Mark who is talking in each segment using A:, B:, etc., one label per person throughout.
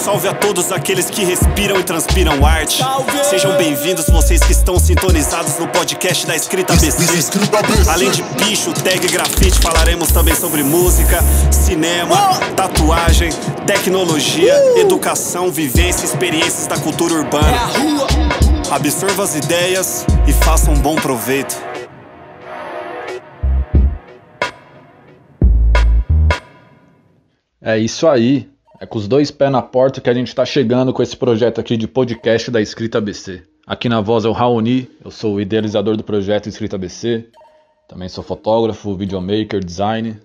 A: salve a todos aqueles que respiram e transpiram arte. Sejam bem-vindos vocês que estão sintonizados no podcast da Escrita BC. Além de bicho, tag e grafite, falaremos também sobre música, cinema, tatuagem, tecnologia, educação, vivência e experiências da cultura urbana. Absorva as ideias e faça um bom proveito.
B: É isso aí. É com os dois pés na porta que a gente está chegando com esse projeto aqui de podcast da Escrita ABC. Aqui na voz é o Raoni, eu sou o idealizador do projeto Escrita ABC. Também sou fotógrafo, videomaker, design.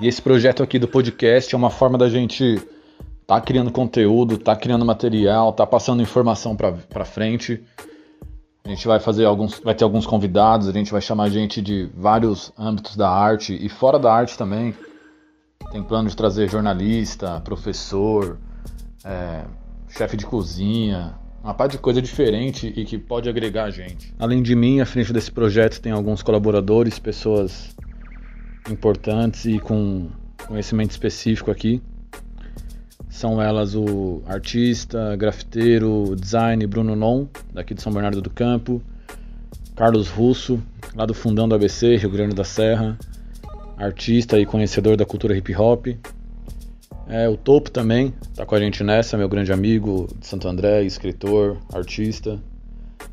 B: E esse projeto aqui do podcast é uma forma da gente tá criando conteúdo, tá criando material, tá passando informação para frente. A gente vai fazer alguns, vai ter alguns convidados, a gente vai chamar gente de vários âmbitos da arte e fora da arte também. Tem plano de trazer jornalista, professor, é, chefe de cozinha, uma parte de coisa diferente e que pode agregar a gente. Além de mim, à frente desse projeto tem alguns colaboradores, pessoas importantes e com conhecimento específico aqui. São elas o artista, grafiteiro, design Bruno Non, daqui de São Bernardo do Campo, Carlos Russo, lá do fundão do ABC, Rio Grande da Serra, artista e conhecedor da cultura hip hop. É, o Topo também tá com a gente nessa, meu grande amigo de Santo André, escritor, artista.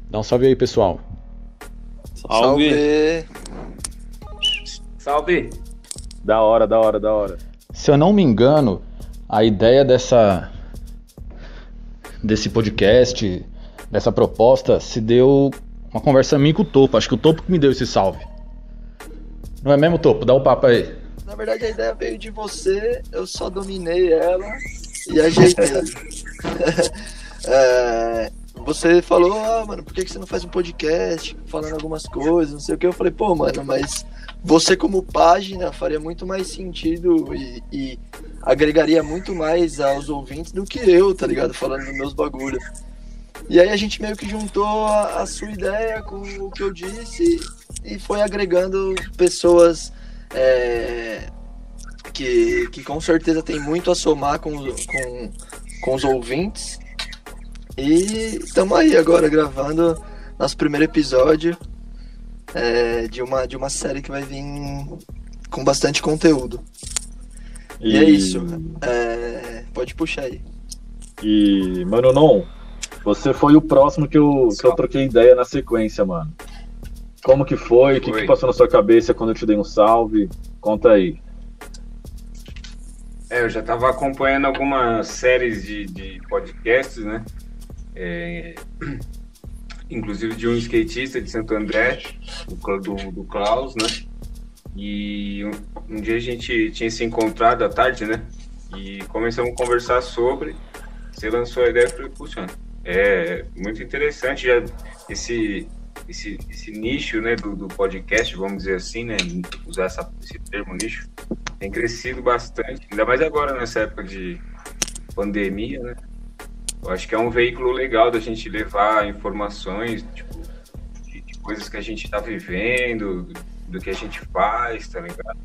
B: Dá um salve aí, pessoal.
C: Salve! Salve!
D: Da hora, da hora, da hora.
B: Se eu não me engano, a ideia dessa desse podcast, dessa proposta, se deu uma conversa minha com o Topo. Acho que o Topo que me deu esse salve. Não é mesmo, Topo? Dá o um papo aí.
E: Na verdade, a ideia veio de você, eu só dominei ela e ajeitei. é, você falou, ah, mano, por que você não faz um podcast falando algumas coisas, não sei o que. Eu falei, pô, mano, mas você como página faria muito mais sentido e, e agregaria muito mais aos ouvintes do que eu, tá ligado? Falando dos meus bagulhos. E aí a gente meio que juntou a, sua ideia com o que eu disse e foi agregando pessoas é, que, que com certeza tem muito a somar com, com, com os ouvintes. E estamos aí agora gravando nosso primeiro episódio é, de, uma, de uma série que vai vir com bastante conteúdo. E, e é isso. É, pode puxar aí.
D: E, mano, não. Você foi o próximo que eu, que eu troquei ideia na sequência, mano. Como que foi? O que, que passou na sua cabeça quando eu te dei um salve? Conta aí.
C: É, eu já estava acompanhando algumas séries de, de podcasts, né? É, inclusive de um skatista de Santo André, do, do Klaus, né? E um, um, dia a gente tinha se encontrado à tarde, né? E começamos a conversar sobre. Você lançou a ideia e falei, puxa, é muito interessante já esse esse, esse nicho né, do, do, podcast, vamos dizer assim, né, usar essa, esse termo nicho, tem crescido bastante, ainda mais agora nessa época de pandemia, né? Eu acho que é um veículo legal da gente levar informações, tipo, de, de coisas que a gente está vivendo, do, do, que a gente faz, tá ligado?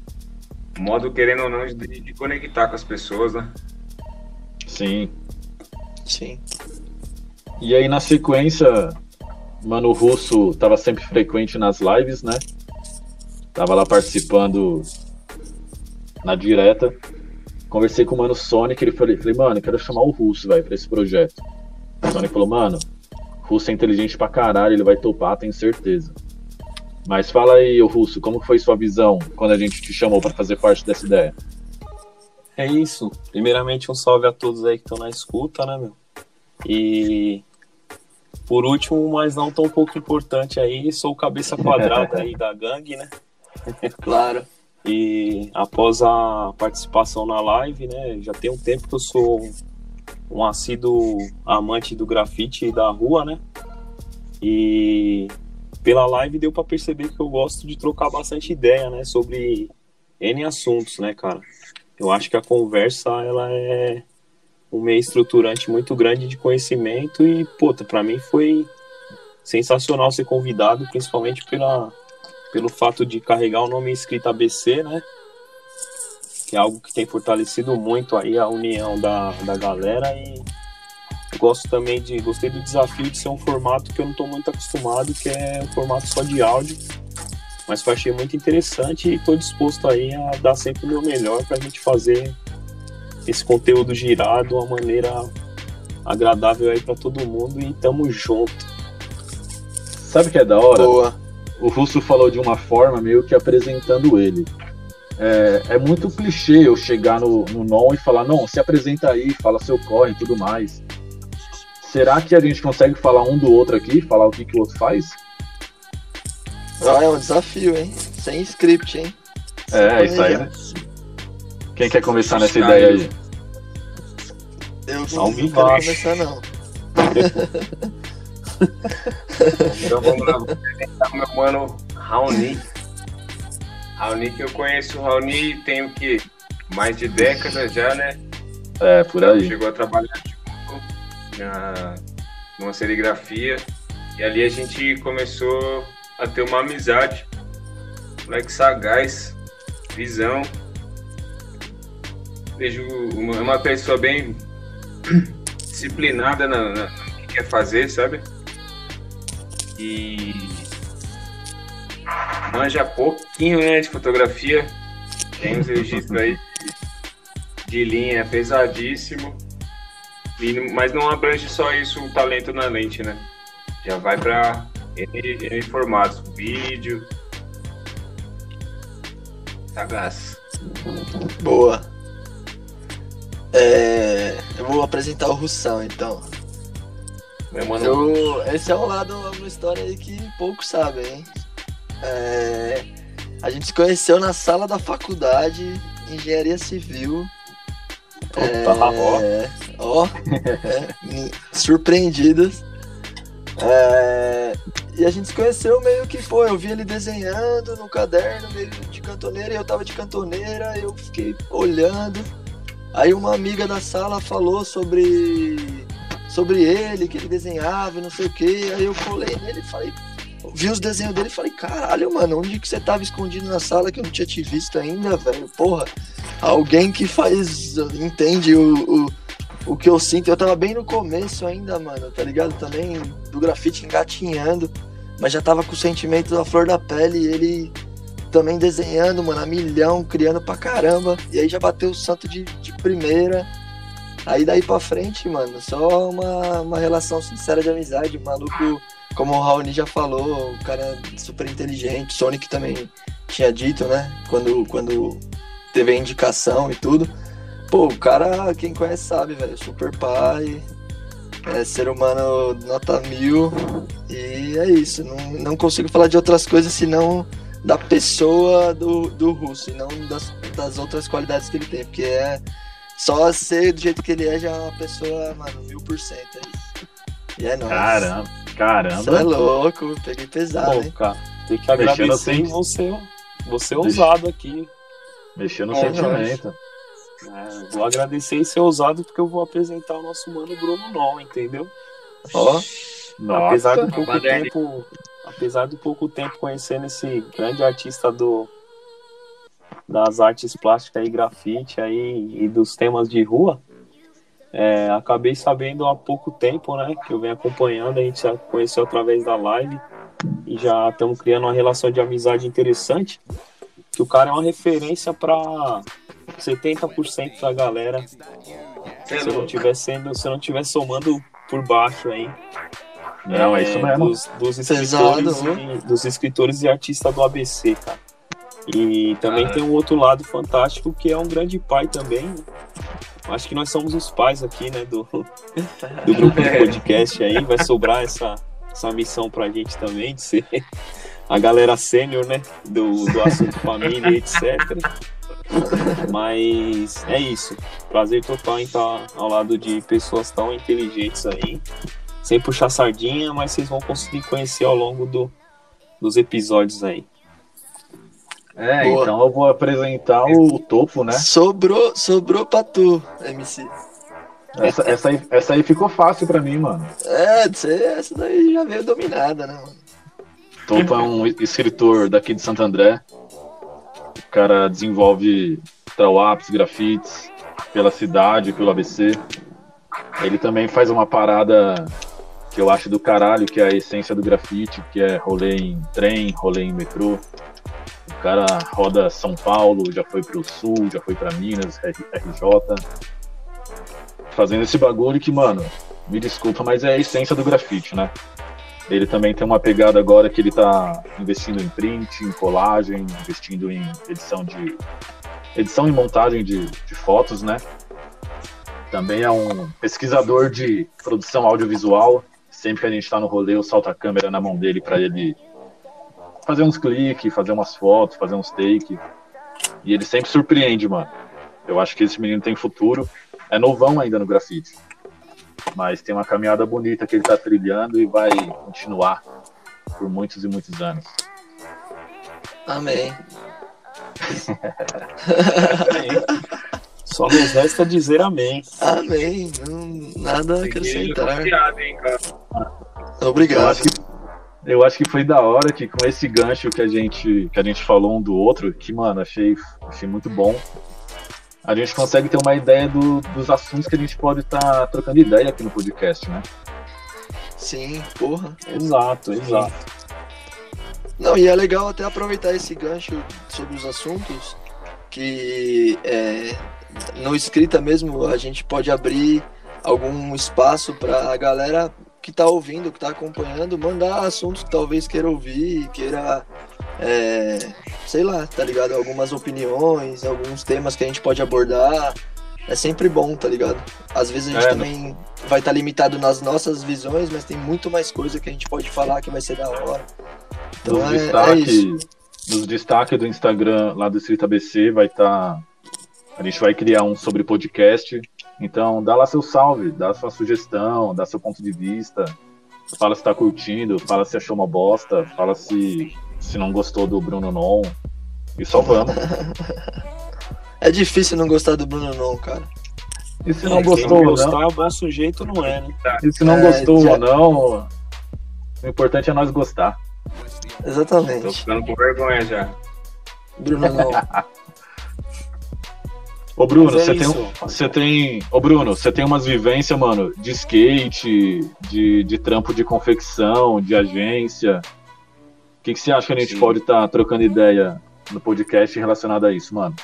C: modo, querendo ou não, de, de conectar com as pessoas, né?
D: Sim.
E: Sim.
D: E aí, na sequência, Mano Russo tava sempre frequente nas lives, né? Tava lá participando na direta. Conversei com o Mano Sonic, ele falei, falei mano, quero chamar o Russo, vai, pra esse projeto. O Sonic falou, mano, o Russo é inteligente pra caralho, ele vai topar, tenho certeza. Mas fala aí, o Russo, como foi sua visão quando a gente te chamou para fazer parte dessa ideia?
F: É isso. Primeiramente, um salve a todos aí que estão na escuta, né, meu? E por último, mas não tão pouco importante aí, sou o cabeça quadrada aí da gangue, né?
E: Claro.
F: E após a participação na live, né, já tem um tempo que eu sou um assíduo amante do grafite e da rua, né? E pela live deu para perceber que eu gosto de trocar bastante ideia, né, sobre N assuntos, né, cara? Eu acho que a conversa ela é um meio estruturante muito grande de conhecimento e, puta, para mim foi sensacional ser convidado, principalmente pela, pelo fato de carregar o nome escrito ABC, né? que é algo que tem fortalecido muito aí a união da, da galera e gosto também de gostei do desafio de ser um formato que eu não estou muito acostumado, que é um formato só de áudio. Mas eu achei muito interessante e estou disposto aí a dar sempre o meu melhor para a gente fazer esse conteúdo girar de uma maneira agradável aí para todo mundo e tamo junto.
D: Sabe o que é da hora?
E: Boa.
D: O Russo falou de uma forma meio que apresentando ele. É, é muito clichê eu chegar no, no NON e falar, não, se apresenta aí, fala seu corre e tudo mais. Será que a gente consegue falar um do outro aqui, falar o que, que o outro faz?
E: Ah, é um desafio, hein? Sem script, hein?
D: É, isso aí, né? Quem quer começar nessa ideia aí?
E: Eu não,
F: Salve
E: não quero
F: embaixo.
E: começar, não.
C: Então vamos lá, vou apresentar o meu mano Raoni. Raoni que eu conheço, o Raoni tem o quê? Mais de décadas já, né?
D: É, por aí.
C: Chegou a trabalhar junto na, numa serigrafia. E ali a gente começou a ter uma amizade. Moleque sagaz, visão. Vejo uma, uma pessoa bem disciplinada na, no que quer fazer, sabe? E manja pouquinho né, de fotografia. Tem uns registros aí de, de linha pesadíssimo. E, mas não abrange só isso o talento na lente, né? Já vai para N, N formatos, vídeo. Sagaz.
E: Boa. É, eu vou apresentar o Russão, então. Eu, esse é um lado, uma história aí que poucos sabem, hein? É, a gente se conheceu na sala da faculdade, Engenharia Civil.
F: Opa, ó.
E: É, ó, é, me- surpreendidos. É, e a gente se conheceu meio que, pô, eu vi ele desenhando no caderno, meio de cantoneira, e eu tava de cantoneira, eu fiquei olhando. Aí uma amiga da sala falou sobre sobre ele, que ele desenhava e não sei o que. Aí eu colei nele e falei, vi os desenhos dele e falei, caralho, mano, onde que você tava escondido na sala que eu não tinha te visto ainda, velho? Porra, alguém que faz, entende o, o, o que eu sinto. Eu tava bem no começo ainda, mano, tá ligado? Também do grafite engatinhando, mas já tava com o sentimento da flor da pele e ele também desenhando, mano, a milhão, criando pra caramba. E aí já bateu o santo de, de primeira. Aí daí pra frente, mano, só uma, uma relação sincera de amizade. O maluco, como o Raoni já falou, o cara é super inteligente. Sonic também tinha dito, né? Quando, quando teve a indicação e tudo. Pô, o cara, quem conhece sabe, velho. Super pai, é ser humano nota mil. E é isso. Não, não consigo falar de outras coisas senão da pessoa do, do russo e não das, das outras qualidades que ele tem. Porque é só ser do jeito que ele é já é uma pessoa, mano, mil por cento. É. E é nóis.
D: Caramba,
E: Você é
D: caramba.
E: louco, peguei pesado,
F: Pô,
E: hein?
F: cara, tem que
D: Mexendo
F: agradecer
D: assim.
F: em você, você ousado aqui.
D: Mexeu no
E: É,
D: sentimento.
F: É, vou agradecer e ser ousado porque eu vou apresentar o nosso mano Bruno Non, entendeu?
E: Ó,
F: apesar do
D: Nossa,
F: pouco tempo, apesar do pouco tempo conhecendo esse grande artista do das artes plásticas e grafite aí e dos temas de rua, é, acabei sabendo há pouco tempo, né, que eu venho acompanhando, a gente já conheceu através da live e já estamos criando uma relação de amizade interessante, que o cara é uma referência para 70% da galera
C: é
F: se eu não tiver sendo, se eu não tiver somando por baixo aí.
D: Não, é isso mesmo.
F: Dos, dos escritores e, dos escritores e artistas do ABC, cara. E também
C: Ah.
F: tem um outro lado fantástico que é um grande pai também. Acho que nós somos os pais aqui, né, do, do grupo de podcast aí. Vai sobrar essa, essa missão pra gente também, de ser a galera sênior, né, do, do assunto família e etc. Mas é isso. Prazer total em estar ao lado de pessoas tão inteligentes aí. Sem puxar sardinha, mas vocês vão conseguir conhecer ao longo do, dos episódios aí.
D: É,
E: Boa.
D: então eu vou apresentar o topo, né?
E: sobrou, sobrou pra tu, MC.
D: Essa, essa, aí, essa aí ficou fácil pra mim, mano.
E: É, essa daí já veio dominada, né, mano?
D: Topo é um escritor daqui de Santo André. O cara desenvolve Trawapps, grafites, pela cidade, pelo ABC. Ele também faz uma parada que eu acho do caralho, que é a essência do grafite, que é rolê em trem, rolê em metrô. O cara roda São Paulo, já foi pro Sul, já foi para Minas, RJ. Fazendo esse bagulho que, mano, me desculpa, mas é a essência do grafite, né? Ele também tem uma pegada agora que ele tá investindo em print, em colagem, investindo em edição de edição e montagem de, de fotos, né? Também é um pesquisador de produção audiovisual, Sempre que a gente tá no rolê, eu solto a câmera na mão dele para ele fazer uns cliques, fazer umas fotos, fazer uns take. E ele sempre surpreende, mano. Eu acho que esse menino tem futuro. É novão ainda no grafite. Mas tem uma caminhada bonita que ele tá trilhando e vai continuar por muitos e muitos anos.
E: Amém.
F: Só nos resta dizer amém.
E: Amém. Não, nada a acrescentar.
C: hein, cara?
E: Obrigado.
D: Eu acho, que, eu acho que foi da hora que com esse gancho que a gente, que a gente falou um do outro, que, mano, achei, achei muito bom. A gente consegue ter uma ideia do, dos assuntos que a gente pode estar tá trocando ideia aqui no podcast, né?
E: Sim, porra.
F: Exato, exato.
E: Não, e é legal até aproveitar esse gancho sobre os assuntos que é, no escrita mesmo a gente pode abrir algum espaço para a galera que está ouvindo, que está acompanhando, mandar assuntos que talvez queira ouvir, queira, é, sei lá, tá ligado? Algumas opiniões, alguns temas que a gente pode abordar. É sempre bom, tá ligado? Às vezes a gente é, também vai estar tá limitado nas nossas visões, mas tem muito mais coisa que a gente pode falar que vai ser da hora.
D: Então nos, é, destaque, é isso. nos destaques do Instagram lá do Escrita ABC vai estar. Tá... A gente vai criar um sobre podcast então, dá lá seu salve, dá sua sugestão, dá seu ponto de vista. Fala se tá curtindo, fala se achou uma bosta, fala se, se não gostou do Bruno Non. E só vamos.
E: é difícil não gostar do Bruno Non, cara.
D: E se não é, gostou ou não?
F: É bom sujeito, não é, né?
D: E se não é, gostou já... ou não, o importante é nós gostar.
E: Exatamente.
C: Tô ficando com vergonha já.
E: Bruno Non.
D: Ô Bruno, é você tem, você tem, ô Bruno, você tem umas vivências, mano, de skate, de, de trampo de confecção, de agência. O que, que você acha que a gente Sim. pode estar tá trocando ideia no podcast relacionado a isso, mano?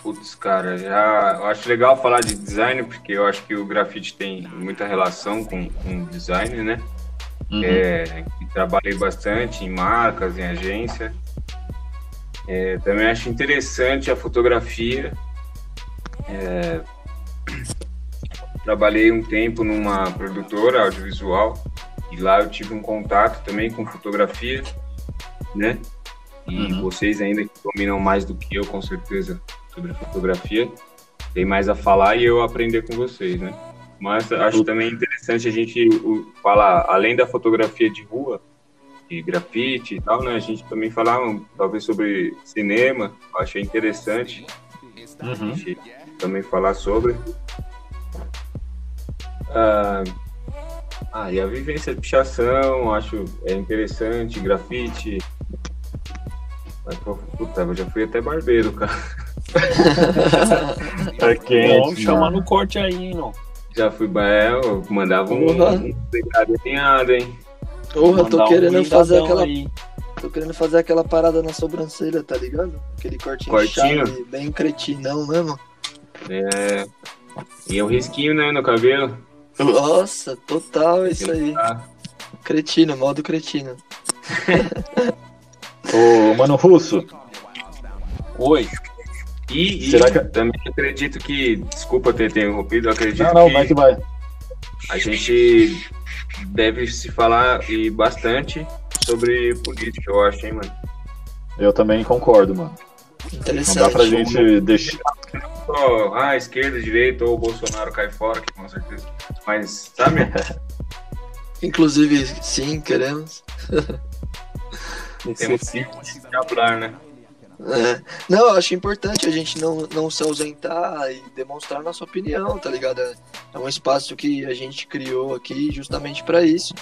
C: Putz, cara, já eu acho legal falar de design, porque eu acho que o grafite tem muita relação com, com design, né? Uhum. É, trabalhei bastante em marcas, em agência. É, também acho interessante a fotografia. É, trabalhei um tempo numa produtora audiovisual e lá eu tive um contato também com fotografia, né? E uhum. vocês ainda que dominam mais do que eu, com certeza, sobre fotografia, tem mais a falar e eu aprender com vocês, né? Mas acho também interessante a gente falar, além da fotografia de rua, de grafite e tal, né? A gente também falava talvez sobre cinema, achei interessante uhum. a gente também falar sobre. Ah, ah, e a vivência de pichação, acho é interessante, grafite. Mas, puta, eu já fui até barbeiro, cara.
F: é quente, Vamos chamar no corte aí, não.
C: Já fui, é, eu mandava um, um pegado hein?
E: Porra, tô querendo fazer aquela. Aí. Tô querendo fazer aquela parada na sobrancelha, tá ligado? Aquele cortinho, cortinho. Chave, bem cretinão mesmo.
C: É. E é um risquinho, né, no cabelo.
E: Nossa, total isso aí. Tá. Cretino, modo cretino.
D: Ô, Mano Russo.
C: Oi. E, Será que... também acredito que. Desculpa ter interrompido, acredito
D: não, não,
C: que.
D: Vai que vai.
C: A gente deve se falar e bastante sobre política, eu acho, hein, mano.
D: Eu também concordo, mano. Não dá pra gente deixar.
C: Só, ah, esquerda, direita, ou o Bolsonaro cai fora, que com certeza. Mas, sabe?
E: Inclusive, sim, queremos.
C: Temos sim de hablar, né?
E: É. Não, eu acho importante a gente não, não se ausentar e demonstrar nossa opinião, tá ligado? É um espaço que a gente criou aqui justamente para isso.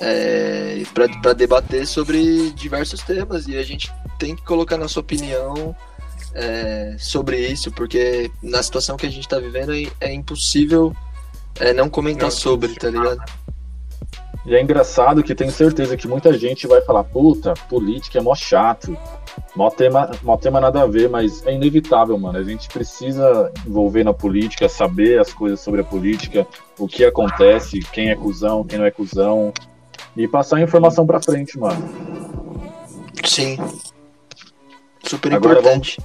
E: É, para debater sobre diversos temas e a gente tem que colocar nossa opinião é, sobre isso, porque na situação que a gente tá vivendo é, é impossível é, não comentar sobre, tá ligado?
D: E é engraçado que tenho certeza que muita gente vai falar, puta, política é mó chato, mó tema, mó tema nada a ver, mas é inevitável, mano. A gente precisa envolver na política, saber as coisas sobre a política, o que acontece, quem é cuzão, quem não é cuzão, e passar a informação pra frente, mano.
E: Sim. Super
D: Agora
E: importante.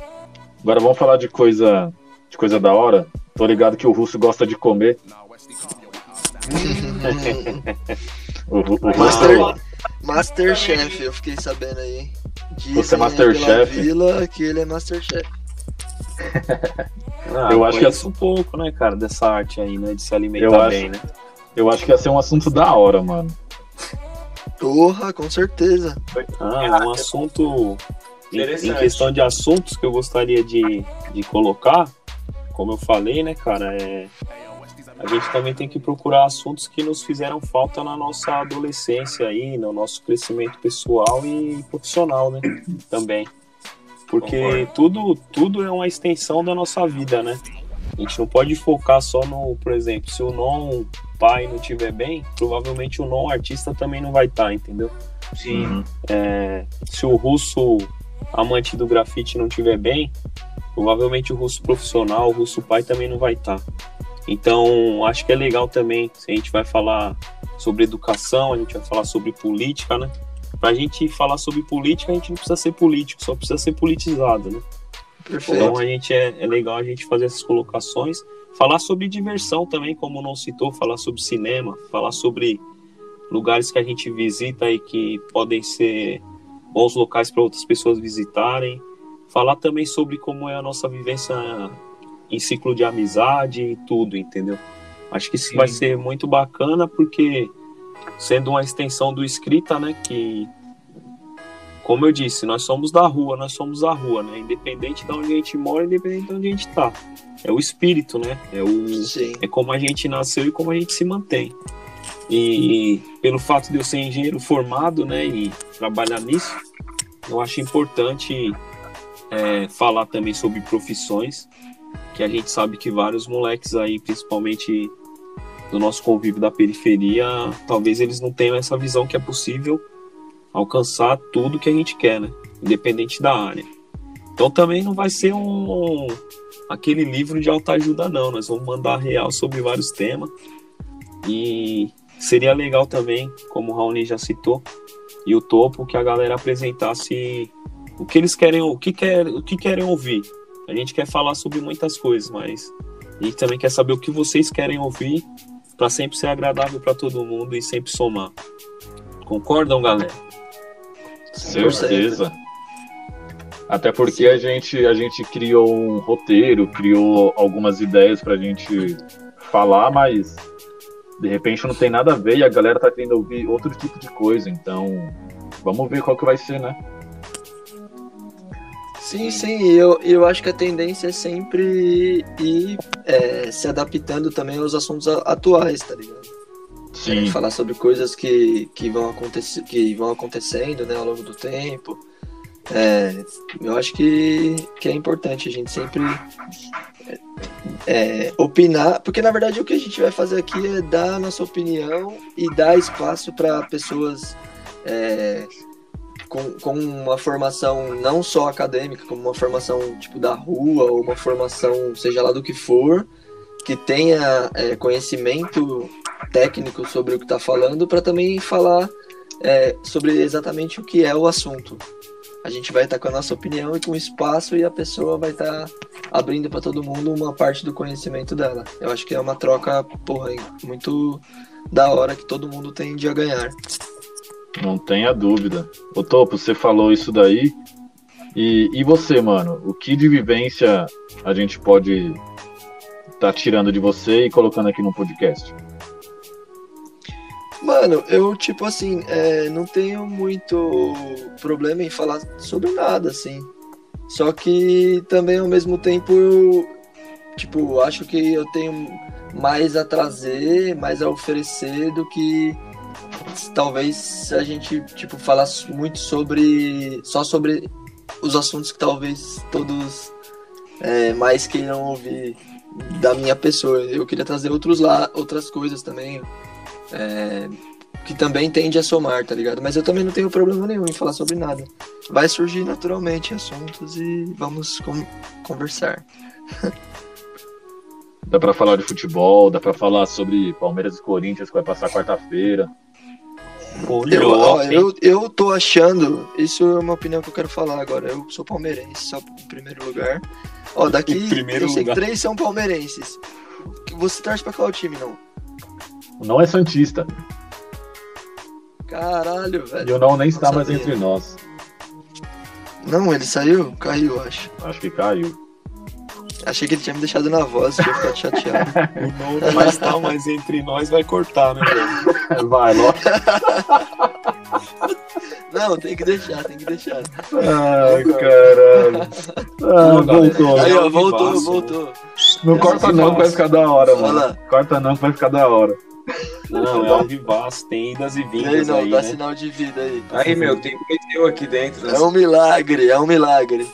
D: Agora vamos falar de coisa, de coisa da hora. Tô ligado que o russo gosta de comer. O, o
E: Master,
D: russo,
E: Masterchef, eu fiquei sabendo aí. Dizem
D: Você é Masterchef?
E: Vila que ele é Masterchef.
F: Ah,
D: Eu acho que
F: conheço um pouco, né, cara, dessa arte aí, né, de se
D: Eu
F: alimentar
D: acho-
F: bem, né?
D: eu acho que ia ser um assunto da hora, mano.
E: Porra, com certeza.
F: Ah, um assunto em, em questão de assuntos que eu gostaria de, de colocar, como eu falei, né, cara, é a gente também tem que procurar assuntos que nos fizeram falta na nossa adolescência aí, no nosso crescimento pessoal e profissional, né, também. Porque
C: Concordo.
F: tudo, tudo é uma extensão da nossa vida, né? A gente não pode focar só no, por exemplo, se o non pai não estiver bem, provavelmente o non artista também não vai estar, entendeu?
C: Sim.
D: Uhum.
F: É, se o russo amante do grafite não estiver bem, provavelmente o russo profissional, o russo pai também não vai estar. Então, acho que é legal também, se a gente vai falar sobre educação, a gente vai falar sobre política, né? Pra gente falar sobre política, a gente não precisa ser político, só precisa ser politizado, né?
E: Perfeito.
F: Então a gente é, é legal a gente fazer essas colocações, falar sobre diversão também, como não citou, falar sobre cinema, falar sobre lugares que a gente visita e que podem ser bons locais para outras pessoas visitarem, falar também sobre como é a nossa vivência em ciclo de amizade e tudo, entendeu? Acho que isso
C: Sim.
F: vai ser muito bacana porque sendo uma extensão do escrita, né, que como eu disse, nós somos da rua, nós somos a rua, né? Independente de onde a gente mora, independente de onde a gente tá. É o espírito, né? É, o,
E: Sim.
F: é como a gente nasceu e como a gente se mantém. E pelo fato de eu ser engenheiro formado, né, e trabalhar nisso, eu acho importante é, falar também sobre profissões, que a gente sabe que vários moleques aí, principalmente do nosso convívio da periferia, talvez eles não tenham essa visão que é possível alcançar tudo que a gente quer, né? Independente da área. Então também não vai ser um aquele livro de autoajuda não, nós vamos mandar real sobre vários temas. E seria legal também, como o Raoni já citou, e o topo que a galera apresentasse o que eles querem, o que quer, o que querem ouvir. A gente quer falar sobre muitas coisas, mas a gente também quer saber o que vocês querem ouvir para sempre ser agradável para todo mundo e sempre somar. Concordam, galera?
D: Certeza. Até porque a gente, a gente criou um roteiro, criou algumas ideias pra gente falar, mas de repente não tem nada a ver e a galera tá querendo ouvir outro tipo de coisa. Então, vamos ver qual que vai ser, né?
E: Sim, sim, e eu, eu acho que a tendência é sempre ir é, se adaptando também aos assuntos atuais, tá ligado? A gente falar sobre coisas que, que, vão acontecer, que vão acontecendo né, ao longo do tempo. É, eu acho que, que é importante a gente sempre é, opinar, porque na verdade o que a gente vai fazer aqui é dar a nossa opinião e dar espaço para pessoas é, com, com uma formação não só acadêmica, como uma formação tipo da rua, ou uma formação, seja lá do que for, que tenha é, conhecimento técnico sobre o que está falando, para também falar é, sobre exatamente o que é o assunto. A gente vai estar com a nossa opinião e com espaço, e a pessoa vai estar abrindo para todo mundo uma parte do conhecimento dela. Eu acho que é uma troca, porra, muito da hora que todo mundo tende a ganhar.
D: Não tenha dúvida. Ô Topo, você falou isso daí. E, e você, mano? O que de vivência a gente pode tá tirando de você e colocando aqui no podcast?
E: Mano, eu, tipo assim, é, não tenho muito problema em falar sobre nada, assim. Só que também, ao mesmo tempo, eu, tipo, acho que eu tenho mais a trazer, mais a oferecer do que talvez a gente, tipo, falasse muito sobre. só sobre os assuntos que talvez todos é, mais queiram ouvir da minha pessoa. Eu queria trazer outros lá, outras coisas também. É, que também tende a somar, tá ligado? Mas eu também não tenho problema nenhum em falar sobre nada. Vai surgir naturalmente assuntos e vamos conversar.
D: Dá pra falar de futebol, dá pra falar sobre Palmeiras e Corinthians que vai passar quarta-feira.
E: Eu, ó, eu, eu tô achando, isso é uma opinião que eu quero falar agora. Eu sou palmeirense, só em primeiro lugar. Ó, daqui eu sei que três são palmeirenses. Você torce pra qual time, não?
D: Não é Santista.
E: Caralho, velho.
D: E o não nem está mais entre nós.
E: Não, ele saiu? Caiu, acho.
D: Acho que caiu.
E: Achei que ele tinha me deixado na voz, tinha ficado chateado.
F: o não mais tá mais entre nós vai cortar, né, velho?
D: Vai, logo.
E: Não, tem que deixar, tem que deixar.
D: Ai, caralho. Ah, voltou.
E: Aí, ó, voltou, voltou.
D: Não corta não, que vai ficar da hora, mano. Corta não, que vai ficar da hora.
F: Não, é ao vivaço, tem idas e vindas aí, não, aí,
E: dá
F: né?
E: sinal de vida aí.
C: Aí, meu, tem eu aqui dentro.
E: É um milagre, é um milagre.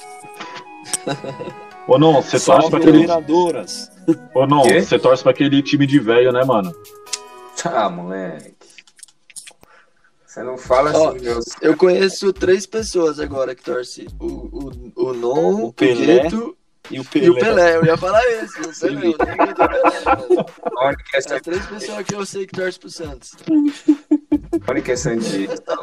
D: Ô, não, você torce pra aquele... Ô, não, você torce pra aquele time de velho, né, mano?
C: Tá, moleque. Você não fala Ó, assim, meus...
E: Eu conheço três pessoas agora que torcem. O, o, o Non, o, o Pelé
F: e o Pelé.
E: E o Pelé, eu ia falar esse. O Pelé, eu nem Pelé.
C: Onde que é
E: três pessoas que eu sei que torcem pro Santos.
C: Sonic é Santista.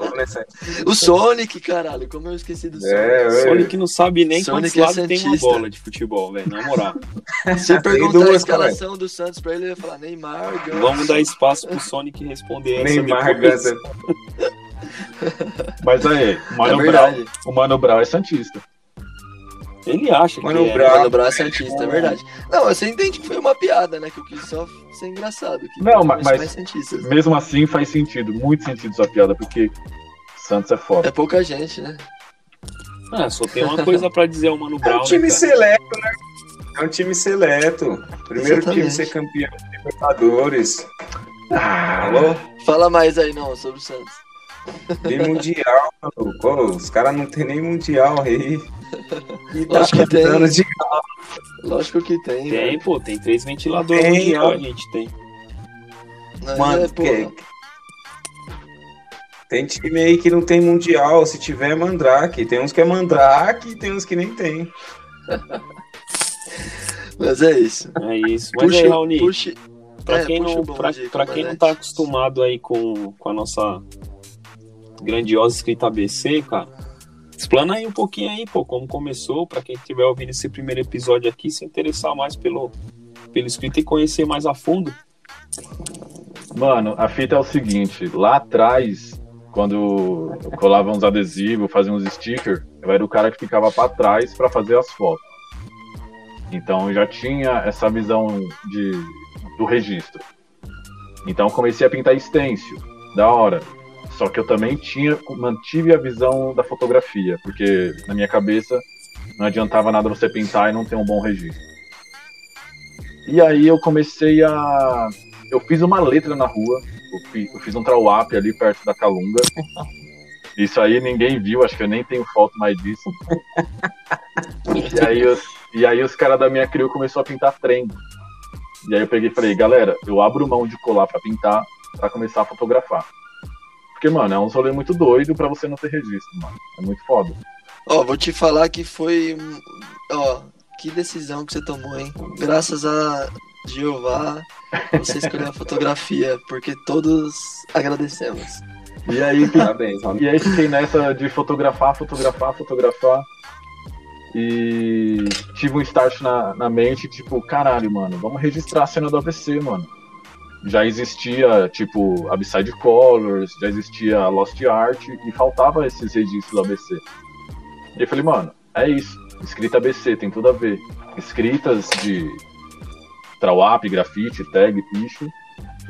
E: O Sonic, caralho, como eu esqueci do Sonic. É,
F: o Sonic não sabe nem Sonic quantos é lados tem uma bola de futebol, velho, na moral.
E: Se perguntar a escalação do Santos pra ele, ele ia falar Neymar, Gans.
F: Vamos dar espaço pro Sonic responder essa
C: Neymar, Gans.
D: Mas aí, o Mano, é Brown, o Mano Brown é Santista.
F: Ele acha
E: Mano
F: que
E: é. Mano Brown é Santista, é verdade. Não, você entende que foi uma piada, né? Que eu quis só ser engraçado. Que
D: não, mas, mas mesmo assim faz sentido, muito sentido sua piada, porque Santos é foda.
E: É pouca gente, né?
F: Ah, só tem uma coisa pra dizer ao Mano Brown.
C: É um time né, seleto, né? É um time seleto. Primeiro Exatamente. time a ser campeão de Libertadores.
E: Ah, Alô? Fala mais aí, não, sobre o Santos.
C: Tem mundial, mano. Pô, os caras não tem nem mundial aí.
E: E tá Lógico que tem. De... Lógico que tem.
F: Tem, velho. pô, tem três ventiladores tem, mundial, a gente tem.
C: Mano, é, que... tem time aí que não tem mundial. Se tiver, é Mandrake. Tem uns que é Mandrake e tem uns que nem tem.
E: Mas é isso.
F: É isso. Mas puxa, aí, Raoni, puxa... pra, é, quem, não, pra, pra quem não tá acostumado aí com, com a nossa grandiosa escrita ABC, cara, explana aí um pouquinho aí, pô, como começou, para quem estiver ouvindo esse primeiro episódio aqui, se interessar mais pelo, pelo escrito e conhecer mais a fundo.
D: Mano, a fita é o seguinte, lá atrás, quando eu colava uns adesivos, fazia uns stickers, eu era o cara que ficava para trás para fazer as fotos. Então eu já tinha essa visão de, do registro. Então comecei a pintar stencil, da hora. Só que eu também tinha, mantive a visão da fotografia, porque na minha cabeça não adiantava nada você pintar e não ter um bom registro. E aí eu comecei a. Eu fiz uma letra na rua, eu fiz um trawap ali perto da Calunga. Isso aí ninguém viu, acho que eu nem tenho foto mais disso. e aí os, e aí os caras da minha crio começou a pintar trem. E aí eu peguei e falei, galera, eu abro mão de colar para pintar para começar a fotografar. Porque, mano, é um rolê muito doido para você não ter registro, mano. É muito foda.
E: Ó, vou te falar que foi. Ó, que decisão que você tomou, hein? Graças a Jeová, você escolheu a fotografia, porque todos agradecemos.
D: E aí, Parabéns, e aí fiquei nessa de fotografar, fotografar, fotografar. E tive um start na, na mente, tipo, caralho, mano, vamos registrar a cena do AVC, mano já existia, tipo, Abside Colors, já existia Lost Art, e faltava esses registros do ABC. E eu falei, mano, é isso. Escrita ABC, tem tudo a ver. Escritas de Trawap, grafite, tag, picho,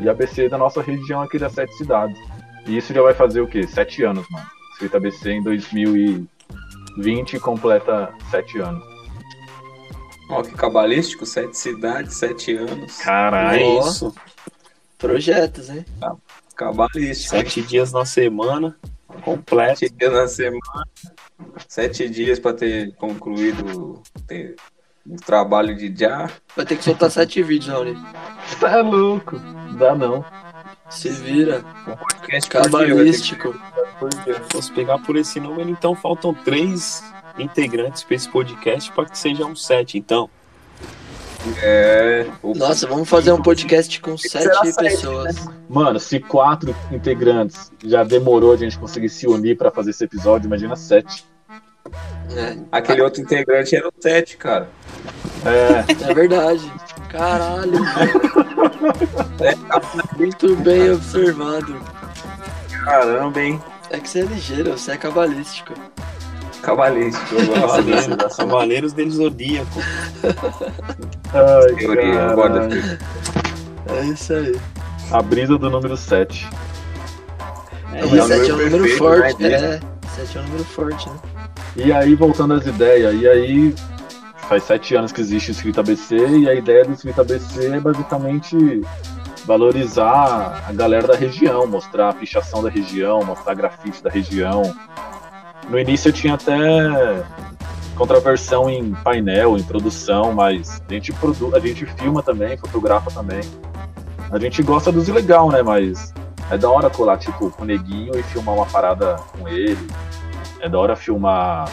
D: e ABC da nossa região aqui das sete cidades. E isso já vai fazer o quê? Sete anos, mano. Escrita ABC em 2020 completa sete anos.
C: Ó, que cabalístico, sete cidades, sete anos.
D: Caralho.
F: É isso.
E: Projetos, hein?
C: Tá. Cabalístico.
F: Sete dias na semana, completo.
C: Sete dias na semana, sete dias para ter concluído, ter o trabalho de já.
E: Vai ter que soltar sete vídeos, Raoni.
D: Você é louco. Dá não.
E: Se vira.
C: Um podcast que
E: Cabalístico.
C: dia.
F: Posso pegar por esse número, então faltam três integrantes para esse podcast para que sejam sete. Então,
C: É. o-
E: Nossa, vamos fazer um podcast com sete
C: sete,
E: pessoas.
D: Mano, se quatro integrantes já demorou a gente conseguir se unir pra fazer esse episódio, imagina sete.
E: É,
C: Aquele outro integrante era o Tete, cara.
D: É,
E: é verdade. Caralho. Muito bem observado.
C: Caramba, hein?
E: É que você é ligeiro, você é cabalístico.
C: Gosto
F: Cavaleiros,
C: dessa
F: Cavaleiros del Zodíaco.
D: ai,
C: teoria. Dessa
E: É isso aí.
D: A brisa do número 7.
F: É,
C: É
E: E
C: número
E: sete é um número
C: perfeito,
E: forte.
C: né,
E: É, sete é um número forte, né?
D: E aí, voltando às ideias, e aí faz sete anos que existe o Escrita ABC, e a ideia do Escrita ABC é basicamente valorizar a galera da região, mostrar a pichação da região, mostrar grafite da região. No início eu tinha até contraversão em painel, em produção, mas a gente, produ a gente filma também, fotografa também. A gente gosta dos ilegal, né? Mas é da hora colar, tipo, com o neguinho e filmar uma parada com ele. É da hora filmar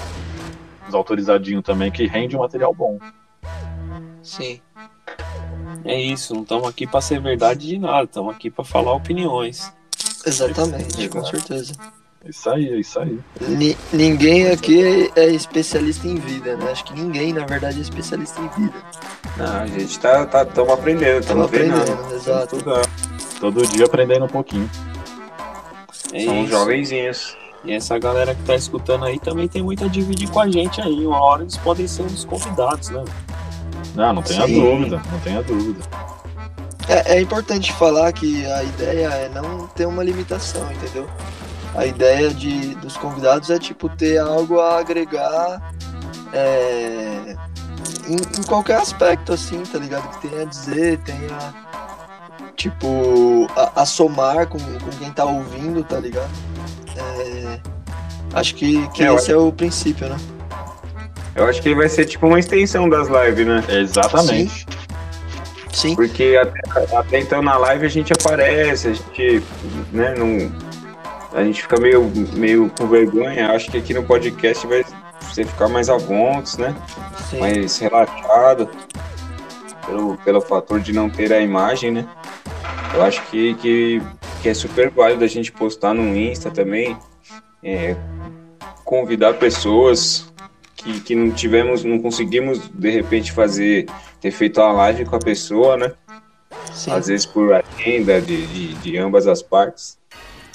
D: os autorizadinhos também, que rende um material bom.
E: Sim.
F: é isso, não estamos aqui para ser verdade de nada, estamos aqui para falar opiniões.
E: Exatamente, com certeza.
D: Isso aí, é isso aí.
E: Ni- ninguém aqui é, especialista em vida, né? Acho que ninguém, na verdade, é especialista em vida.
C: Não, a gente tá, tá tamo aprendendo,
E: Estamos
C: treinando.
E: aprendendo, exato.
D: Todo dia aprendendo um pouquinho.
F: É
C: São
F: isso.
C: jovenzinhos.
F: E essa galera que tá escutando aí também tem muito a dividir com a gente aí. Uma hora eles podem ser uns convidados, né?
D: Não, não tenha
E: Sim.
D: dúvida, não tenha dúvida.
E: É, é importante falar que a ideia é não ter uma limitação, entendeu? A ideia de, dos convidados é tipo ter algo a agregar é, em, em qualquer aspecto, assim, tá ligado? Que tenha a dizer, tenha tipo a, a somar com, com quem tá ouvindo, tá ligado? É, acho que, que
C: É, eu
E: esse é o princípio, né?
C: Eu acho que vai ser tipo uma extensão das lives, né?
D: Exatamente.
E: Sim,
C: Porque até, até então na live a gente aparece, a gente, né, não, a gente fica meio, meio com vergonha. Acho que aqui no podcast vai você ficar mais à vontade, né?
E: sim.
C: mais relaxado pelo, pelo fator de não ter a imagem, né? Eu acho que, que, que é super válido a gente postar no Insta também, é, convidar pessoas que, que não tivemos, não conseguimos de repente fazer, ter feito a live com a pessoa, né?
E: sim.
C: Às vezes por agenda de, de, de ambas as partes.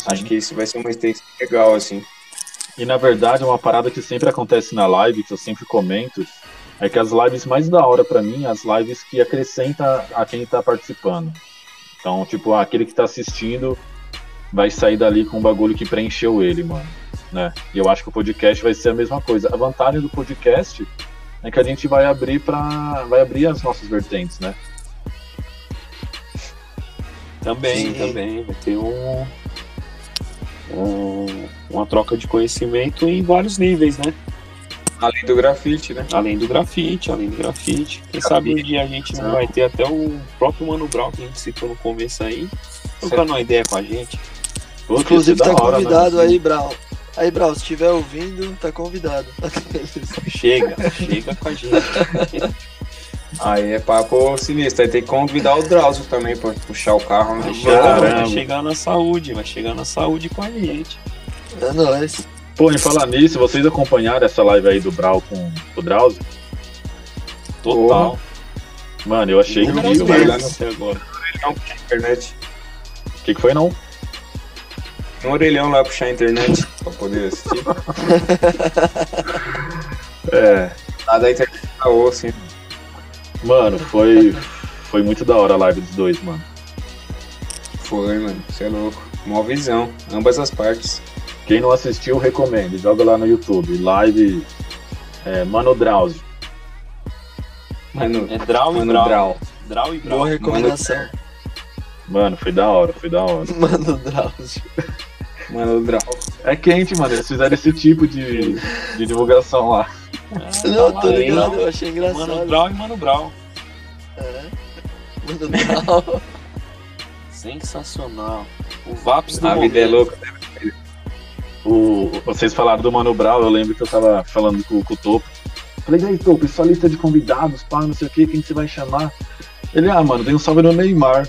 C: Acho que isso vai ser uma extensão legal, assim.
D: E na verdade, uma parada que sempre acontece na live, que eu sempre comento, é que as lives mais da hora pra mim, as lives que acrescenta a quem tá participando. Então, tipo, aquele que tá assistindo vai sair dali com um bagulho que preencheu ele, mano. Né? E eu acho que o podcast vai ser a mesma coisa. A vantagem do podcast é que a gente vai abrir para vai abrir as nossas vertentes, né?
F: Também,
E: Sim.
F: também. Vai ter um, um- uma troca de conhecimento em vários níveis, né?
C: Além do grafite, né?
F: Além do grafite, além do grafite. Quem sabe um dia a gente não vai ter até o próprio Mano Brown que a gente citou no começo aí, trocando uma ideia com a gente.
D: Pô,
E: Inclusive tá
D: hora, né?
E: convidado aí, Brau. Aí, Brau, se estiver ouvindo, tá convidado.
F: Chega, chega com a gente.
C: Aí é papo sinistro. Aí tem que convidar o Drauzio também pra puxar o carro, né?
F: Vai chegar, vai chegar na saúde, vai chegar na saúde com a gente.
E: É nóis.
D: Pô, em falar nisso, vocês acompanharam essa live aí do Brau com o Drauzio?
F: Total.
D: Mano, eu achei.
C: Não, puxar a internet.
D: O que, que foi, não?
C: Um orelhão lá puxar a internet pra poder assistir.
D: É,
C: Nada da internet tá osso, hein?
D: Mano, foi, foi muito da hora a live dos dois, mano.
C: Foi, mano. Você é louco. Mó visão. Ambas as partes.
D: Quem não assistiu, recomendo. Joga lá no YouTube. Live é, Mano Drauzio.
C: Mano,
F: É Draw e
C: mano
F: Brau.
C: Brau.
F: Draw e Brau.
E: Boa recomendação.
D: Mano, foi da hora, foi da hora.
E: Mano, Drauzio.
C: Mano Brau.
D: É quente, mano. Eles fizeram esse tipo de, de divulgação lá.
F: É,
E: Não,
F: tá
E: tô ligado, eu achei engraçado.
F: Mano Brown e Mano Brown.
E: É. Mano Brown.
F: Sensacional. O Vaps do
C: A vida é louca.
D: O, vocês falaram do Mano Brown, eu lembro que eu tava falando com, com o Topo. Falei, e aí, Topo, sua lista de convidados, pá, não sei o que, quem que você vai chamar? Ele, ah, mano, tem um salve no Neymar.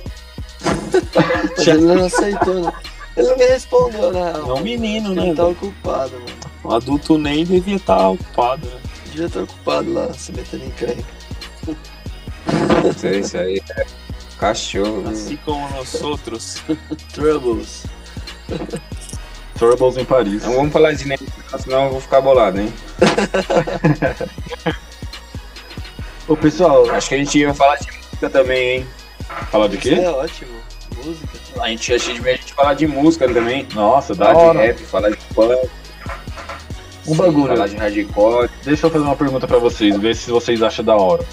E: Mas ele não aceitou, né? Ele não me respondeu, né?
F: É um menino, né?
E: Ele tá
F: velho?
E: ocupado, mano.
F: O adulto Ney devia estar ocupado, né?
E: Devia estar ocupado lá, se metendo em creme.
C: Isso aí, isso aí é cachorro. né?
F: Assim como nós outros.
E: Troubles.
D: Turbles em Paris.
C: Não vamos falar de Neymar, senão eu vou ficar bolado, hein?
D: Ô, pessoal,
C: Acho que a gente ia falar de música também, hein?
D: falar de
E: Isso
D: quê?
E: é ótimo. Música.
C: A gente achei de a gente falar de música também.
D: Nossa, da
C: Falar
D: hora.
C: de rap, falar de punk,
D: Um bagulho.
C: falar de hardcore,
D: Deixa eu fazer uma pergunta pra vocês, ver se vocês acham da hora.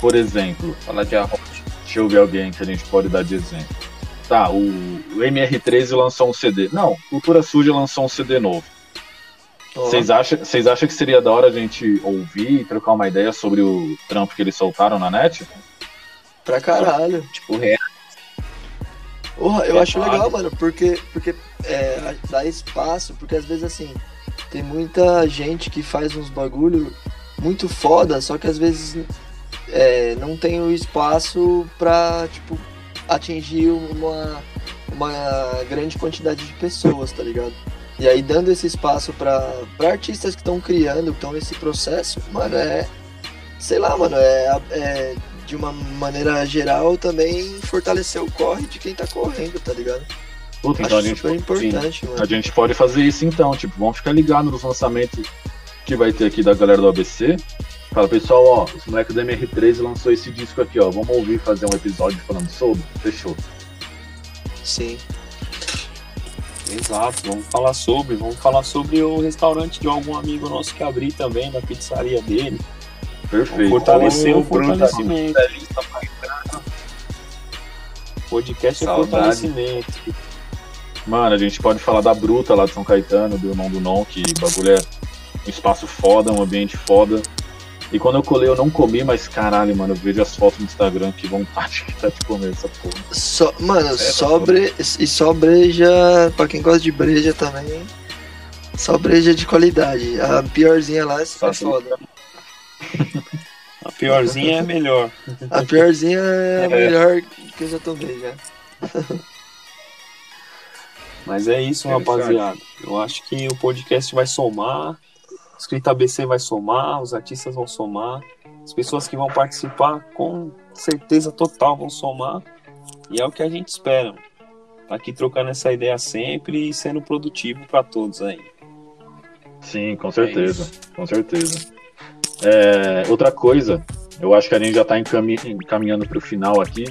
D: Por exemplo,
C: falar de arroz.
D: deixa eu ver alguém que a gente pode dar de exemplo. Tá, o, o MR13 lançou um CD. Não, Cultura Suja lançou um CD novo. Vocês acham, vocês acham que seria da hora a gente ouvir e trocar uma ideia sobre o trampo que eles soltaram na net?
E: Pra caralho.
C: Tipo, real.
E: Porra, eu
C: É
E: acho legal, mano, porque, porque é, dá espaço, porque às vezes assim, tem muita gente que faz uns bagulho muito foda, só que às vezes é, não tem o espaço pra, tipo, atingir uma, uma grande quantidade de pessoas, tá ligado? E aí dando esse espaço pra artistas que estão criando, que estão nesse processo, mano, é. Sei lá, mano, é, é de uma maneira geral também fortalecer o corre de quem tá correndo, tá ligado?
D: Puta, então a gente,
E: importante,
D: a
E: mano.
D: gente pode fazer isso então, tipo, vamos ficar ligado nos lançamentos que vai ter aqui da galera do ABC. Fala, pessoal, ó, os moleques do MR13 lançou esse disco aqui, ó. Vamos ouvir fazer um episódio falando sobre? Fechou.
E: Sim.
F: Exato, vamos falar sobre. Vamos falar sobre o restaurante de algum amigo nosso que abrir também, da pizzaria dele.
D: Perfeito.
F: Fortalecer o fortalecimento. Podcast é fortalecimento.
D: Mano, a gente pode falar da Bruta lá de São Caetano, do Irmão do Non, que o bagulho é um espaço foda, um ambiente foda. E quando eu colei, eu não comi, mas caralho, mano, eu vejo as fotos no Instagram, que vontade que tá de comer essa porra.
E: Só, mano,
C: É,
E: só bre... e só breja, pra quem gosta de breja também, só breja de qualidade. A piorzinha lá é
C: Só
E: foda.
F: A piorzinha é melhor.
E: A piorzinha é a
C: É.
E: melhor que eu já tomei já.
F: Mas é isso, rapaziada. Eu acho que o podcast vai somar, a Escrita ABC vai somar, os artistas vão somar, as pessoas que vão participar, com certeza total, vão somar. E é o que a gente espera. Tá aqui trocando essa ideia sempre e sendo produtivo para todos aí.
D: Sim, com certeza, com certeza. É, outra coisa, eu acho que a gente já tá encami- encaminhando pro final aqui.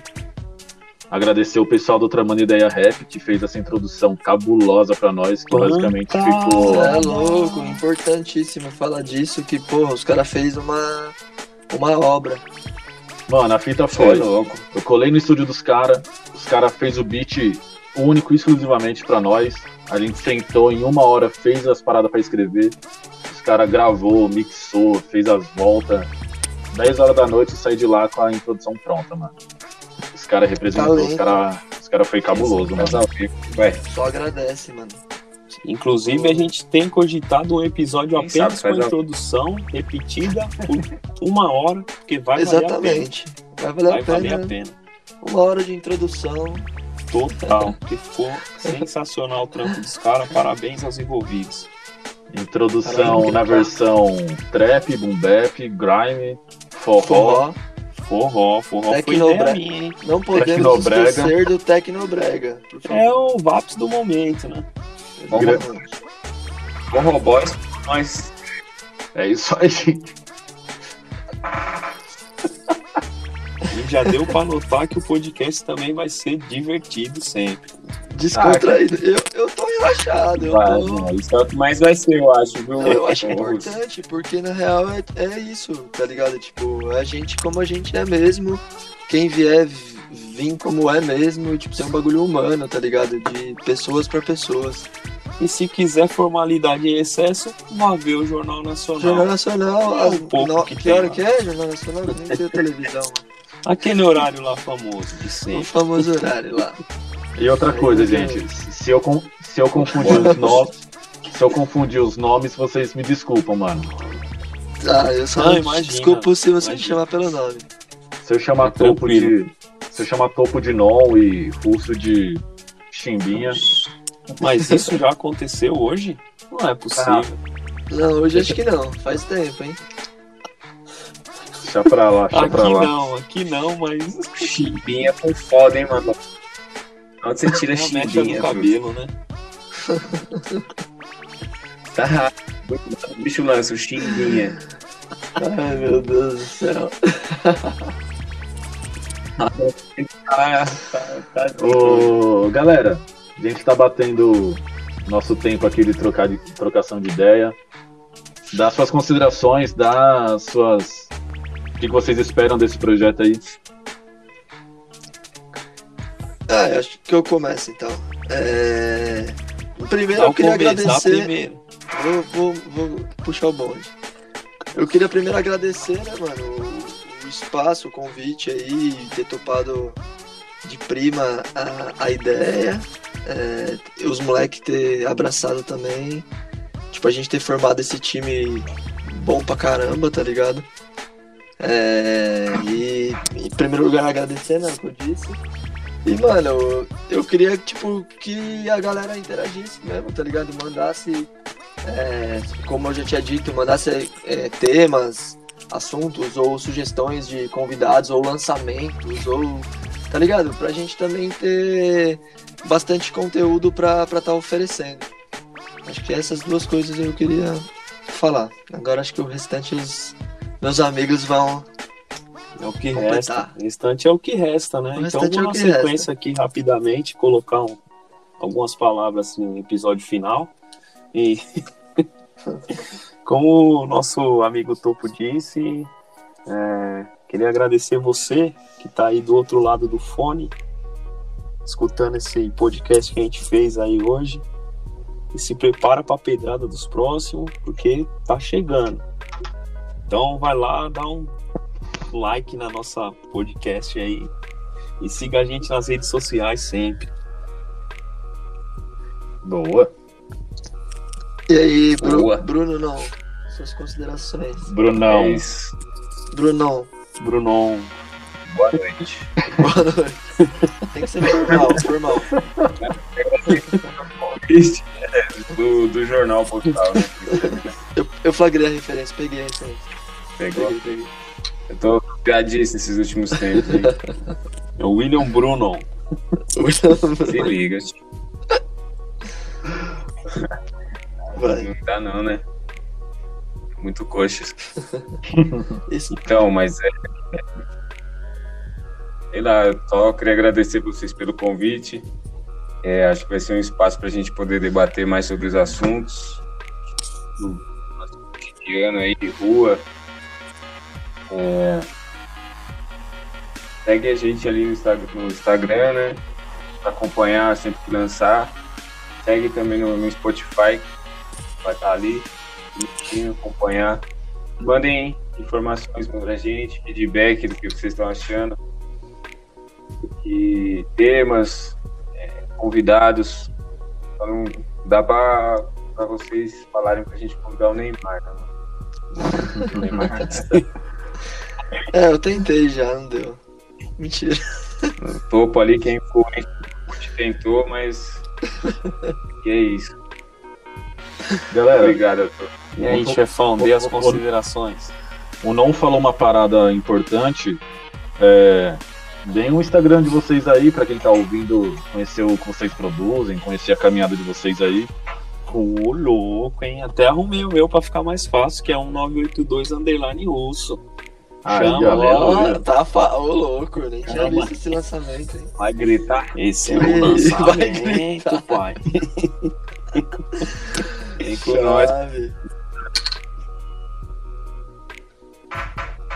D: Agradecer o pessoal do Tramando Ideia Rap, que fez essa introdução cabulosa pra nós, que basicamente ficou...
E: Você é louco, importantíssimo falar disso, que, porra, os caras fez uma, uma obra.
D: Mano, a fita
C: Foi
D: foi.
C: louco.
D: Eu colei no estúdio dos caras, os caras fez o beat único, exclusivamente pra nós. A gente sentou em uma hora, fez as paradas pra escrever. Os caras gravou, mixou, fez as voltas. 10 horas da noite eu saí de lá com a introdução pronta, mano. Os caras representou, os caras os cara foi cabuloso,
C: vivo. Vai.
E: Só agradece, mano.
F: Inclusive, a gente tem cogitado um episódio
C: Quem
F: apenas
C: sabe
F: com
C: a-
F: introdução repetida por uma hora, porque vai valer a pena.
E: Exatamente. Vai valer
F: Vai
E: a pena.
F: valer a pena.
E: Uma hora de introdução.
F: Total. Que ficou sensacional o trampo dos caras. Parabéns aos envolvidos.
D: Introdução na versão trap, boom bap, grime, forró.
E: Forró.
F: Forró, forró foi
E: Tecnobre-
F: ideia minha, hein?
E: Não podemos
D: Tecnobrega.
E: esquecer do Tecnobrega.
F: É o VAPS do momento, né?
C: Forró Boys, nós.
D: É isso aí.
F: Já deu pra notar que o podcast também vai ser divertido sempre.
E: Descontraído. Eu, eu tô relaxado. Eu,
C: Vai,
E: tô...
C: não, isso é o que mais vai ser, eu acho, viu?
E: eu acho
C: Ô,
E: importante, porque na real é, é isso, tá ligado? Tipo, a gente como a gente é mesmo. Quem vier vir como é mesmo, e, tipo, ser um bagulho humano, tá ligado? De pessoas pra pessoas.
F: E se quiser formalidade em excesso, vá ver o Jornal Nacional.
E: Jornal Nacional,
F: É um pouco
E: no-
F: que
E: que hora
F: lá.
E: que é? Jornal Nacional? Nem tem televisão.
F: Aquele horário lá famoso de
E: O
F: sempre.
E: famoso horário lá.
D: E outra coisa, gente, se eu, se eu confundir os nomes, se eu confundir os nomes, vocês me desculpam, mano.
E: Ah, eu só
F: Não, imagina,
E: desculpo se você me
F: imagina.
E: chamar pelo nome.
D: Se eu chamar
F: É
D: topo de. Se eu chamar topo de Nol e russo de chimbinha,
F: Mas isso já aconteceu hoje? Não é possível.
E: Não, hoje acho que não. Faz tempo, hein?
D: Deixa pra lá, deixa
F: aqui
D: pra lá.
F: não, aqui não, mas
C: Chimbinha com foda, hein, mano? Onde você tira
F: é do cabelo, né?
C: Tá rápido. O bicho lança o chimbinha.
E: Ai, meu Deus do céu.
C: Ah, tá, tá.
D: Ô, galera, a gente tá batendo nosso tempo aqui de, trocar de trocação de ideia. Dá suas considerações, dá suas. O que vocês esperam desse projeto aí?
E: Ah, acho que eu começo então. É... Primeiro eu queria
F: começo,
E: agradecer. Vou, vou, vou puxar o bonde. Eu queria primeiro agradecer, né, mano, o, o espaço, o convite aí, ter topado de prima a, a ideia, é, os moleques ter abraçado também. Tipo, a gente ter formado esse time bom pra caramba, tá ligado? É, e em primeiro lugar agradecer, né, que eu disse. E, mano, eu, eu queria, tipo, que a galera interagisse mesmo, tá ligado? Mandasse é, como eu já tinha dito, mandasse é, temas, assuntos ou sugestões de convidados ou lançamentos ou tá ligado? Pra gente também ter bastante conteúdo pra estar tá oferecendo. Acho que essas duas coisas eu queria falar. Agora acho que o restante os meus amigos vão.
F: É o que
E: Completar.
F: resta. O restante é o que resta, né?
E: O
F: então vou
E: é
F: na sequência
E: resta.
F: aqui rapidamente, colocar um- algumas palavras no episódio final. E como o nosso amigo Topo disse, é, queria agradecer você que está aí do outro lado do fone, escutando esse podcast que a gente fez aí hoje. E se prepara para a pedrada dos próximos, porque tá chegando. Então vai lá, dá um like na nossa podcast aí e siga a gente nas redes sociais sempre.
D: Boa.
E: E aí, Bru-
C: Boa.
E: Bruno, não. Suas considerações.
D: Brunão.
C: É isso.
E: Bruno,
F: Brunon,
C: Boa noite.
E: boa noite. Tem que ser formal, formal.
C: É, do, do jornal postal, né?
E: Eu, eu flagrei a referência, peguei a referência.
C: Pegou. Eu tô piadíssimo esses últimos tempos. hein?
F: é o William Brunon.
C: Se liga. tio.
E: Vai.
C: Não dá não, né? Muito coxas.
E: Esse,
C: Então, mas é. Sei lá, eu só queria agradecer vocês pelo convite. É, acho que vai ser um espaço para a gente poder debater mais sobre os assuntos do nosso cotidiano aí de rua. É, segue a gente ali no Instagram, né? Pra acompanhar sempre que lançar. Segue também no, no Spotify, vai estar ali, bonitinho, acompanhar. Mandem informações pra gente, feedback do que vocês estão achando. E temas, é, convidados. Só não dá pra, pra vocês falarem pra gente convidar o Neymar, né? Neymar tá
E: É, eu tentei já, não deu. Mentira.
C: no topo ali, quem quem tentou, mas. que é isso.
D: Galera,
C: Obrigado.
F: E aí, chefão, dê as considerações.
D: o não falou uma parada importante. É, deem o Instagram de vocês aí pra quem tá ouvindo conhecer o que vocês produzem, conhecer a caminhada de vocês aí.
F: Ô, louco, hein? Até arrumei o meu pra ficar mais fácil, que é um 982 underline russo.
D: Aí,
F: Chama,
D: galera.
E: Ó, tá fa... Ô, louco, eu nem tinha
F: Caramba.
E: visto esse lançamento, hein?
C: Vai gritar.
F: Esse é
E: Vai
F: o lançamento,
E: gritar.
F: pai.
C: Vem com nós.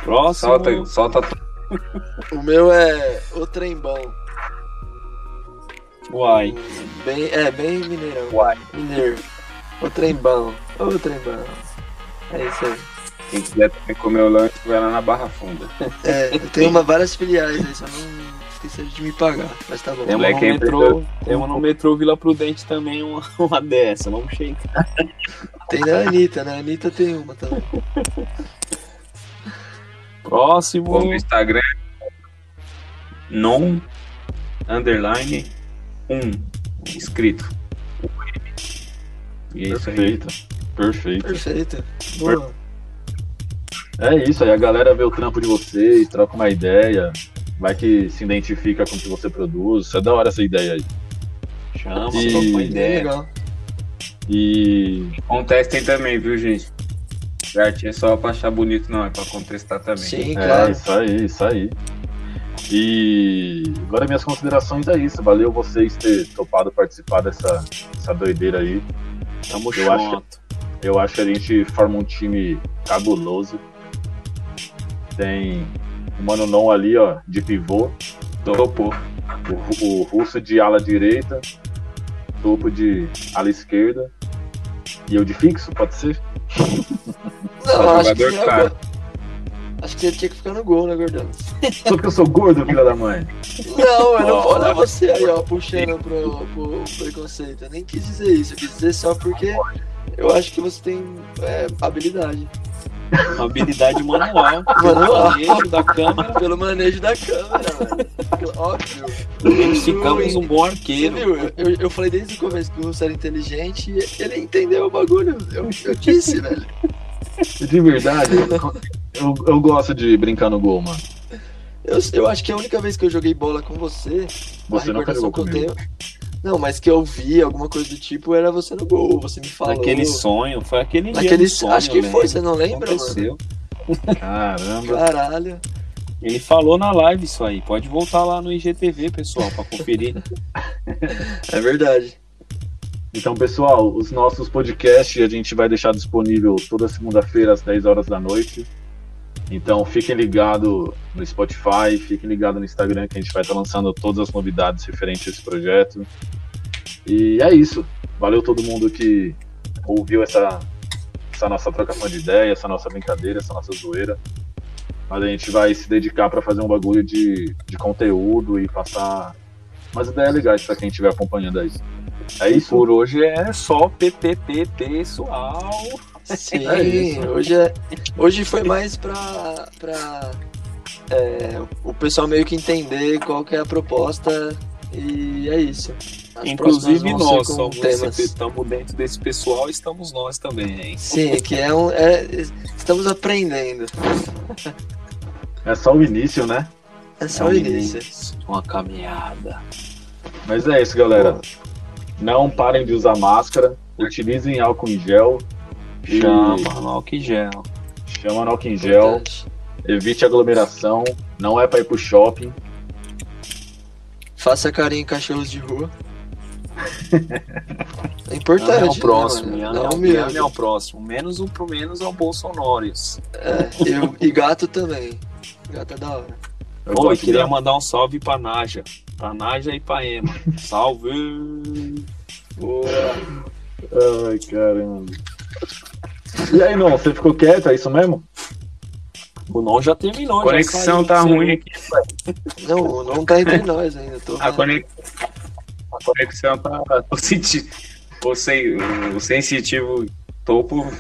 F: Próximo.
C: Solta, solta
E: O meu é o trem bom.
F: Uai.
E: Bem, é, bem mineirão.
C: Uai.
E: Mineiro. O trembão. O trembão. É isso aí.
C: Quem quiser também comer o lanche, vai lá na Barra Funda.
E: É, eu tenho uma, várias filiais aí, só não esqueceram de me pagar. Mas tá bom.
F: Temos no,
C: Moleque é
F: metrô, temos no metrô Vila Prudente também uma, uma dessa. Vamos checar.
E: Tem na Anitta, na Anitta tem uma também.
F: Próximo.
C: Ou no Instagram, non, underline, um, escrito. E é isso aí.
D: Perfeito. Perfeito.
E: Perfeito. Boa.
D: É isso, aí a galera vê o trampo de vocês, troca uma ideia, vai que se identifica com o que você produz. Isso é da hora essa ideia aí.
F: Chama,
D: E-
F: troca uma ideia.
E: legal.
D: E
C: Contestem também, viu, gente? Arte é só pra achar bonito, não, é pra contestar também.
E: Sim,
D: é
E: claro.
D: isso aí, isso aí. E agora minhas considerações é isso. Valeu vocês ter topado participar dessa, dessa doideira aí.
F: Tamo
D: Eu acho
F: junto.
D: Eu acho que a gente forma um time cabuloso. Tem o Mano Non ali, ó, de pivô.
C: Topou.
D: O, o Russo de ala direita. Topo de ala esquerda. E eu de fixo, pode ser?
E: Não, acho que,
C: caro.
E: acho que você tinha que ficar no gol, né, Gordão?
D: Só porque eu sou gordo, filha da mãe.
E: Não, eu não vou olhar você aí, ó, puxando pro, pro preconceito. Eu nem quis dizer isso, eu quis dizer só porque eu acho que você tem é, habilidade.
F: Uma habilidade manual.
E: Manual.
F: Manejo da câmera.
E: Pelo manejo da câmera, mano. Óbvio.
F: Identificamos um bom
E: Você
F: arqueiro.
E: viu? Eu, eu, eu falei desde o começo que o Russo era inteligente e ele entendeu o bagulho. Eu, eu disse, velho.
D: De verdade, eu, eu gosto de brincar no gol, mano.
E: Eu, eu acho que a única vez que eu joguei bola com você,
D: Você
E: a
D: nunca
E: recordação
D: jogou
E: que eu tenho. Não, mas que eu vi alguma coisa do tipo era você no gol, você me falou.
F: Naquele sonho. Foi aquele dia
E: Naquele
F: do sonho,
E: acho que foi, você não lembra, mano?
F: Aconteceu.
D: Caramba.
E: Caralho.
F: Ele falou na live isso aí. Pode voltar lá no IGTV, pessoal, pra conferir.
E: É verdade.
D: Então, pessoal, os nossos podcasts a gente vai deixar disponível toda segunda-feira às 10 horas da noite. Então, fiquem ligados no Spotify, fiquem ligados no Instagram, que a gente vai estar lançando todas as novidades referentes a esse projeto. E é isso. Valeu todo mundo que ouviu essa, essa nossa trocação de ideia, essa nossa brincadeira, essa nossa zoeira. Mas a gente vai se dedicar para fazer um bagulho de, de conteúdo e passar umas ideias legais para quem estiver acompanhando aí. É isso?
F: Por hoje é só PPP pessoal.
E: Sim,
D: É
E: hoje, é, hoje foi mais pra, pra é, o pessoal meio que entender qual que é a proposta e é isso. As
F: Inclusive nós somos
E: temas.
F: estamos dentro desse pessoal, estamos nós também, hein?
E: Sim, que é um. é- estamos aprendendo.
D: É só o início, né?
E: É só o início.
F: Uma caminhada.
D: Mas é isso, galera. Não parem de usar máscara, utilizem álcool em gel,
F: Chama, no álcool em gel.
D: chama no álcool em gel, evite aglomeração, não é para ir pro shopping.
E: Faça carinho em cachorros de rua. É importante.
F: ao próximo,
E: né,
F: ame
E: mano?
F: ao,
E: Não mesmo.
F: ame ao próximo. Menos um pro menos ao Bolsonarios.
E: É, eu- e gato também. Gato é da hora.
D: Eu
F: Oi, queria mandar um salve pra Naja. Pra Naja e pra Ema. Salve!
D: Ai, caramba. E aí, não, você ficou quieto, é isso mesmo?
F: O não já terminou.
C: A
F: já
C: conexão
F: saiu,
C: tá ruim aqui.
E: Não, não tá entre nós ainda. Tô
C: A, conex... a conexão tá. O, senti... o, sen... o sensitivo topo.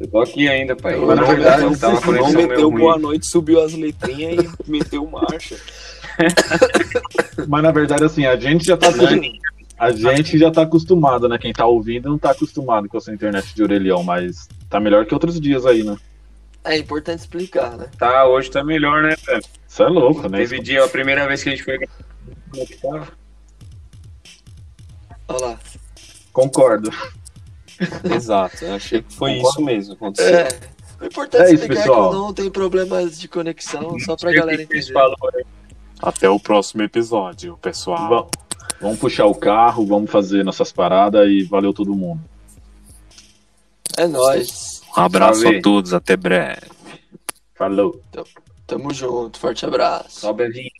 C: Eu tô aqui ainda, pai.
E: Mas, na
C: Não,
D: verdade,
C: não, tá uma
F: O não
C: conexão meio
F: meteu
C: ruim.
F: boa noite, subiu as letrinhas e meteu marcha.
D: Mas na verdade, assim, a gente já tá. A gente já tá acostumado, né? Quem tá ouvindo não tá acostumado com essa internet de orelhão, mas tá melhor que outros dias aí, né?
E: É importante explicar, né?
C: Tá, hoje tá melhor, né, velho?
D: Isso é louco, né?
C: Teve dia, a primeira vez que a gente foi. Como é que tava?
E: Olha lá.
D: Concordo.
F: Exato, eu achei que foi isso mesmo que aconteceu.
E: É. O importante
D: É
E: é
D: isso,
E: explicar
D: pessoal.
E: que não tem problemas de conexão, só pra galera entender.
F: Até o próximo episódio, pessoal.
D: Va- Vamos puxar o carro, vamos fazer nossas paradas e valeu todo mundo.
E: É nóis.
F: Um abraço
C: Salve.
F: a todos, até breve.
D: Falou.
E: Tamo junto. Forte abraço.
C: Sobe a vinheta.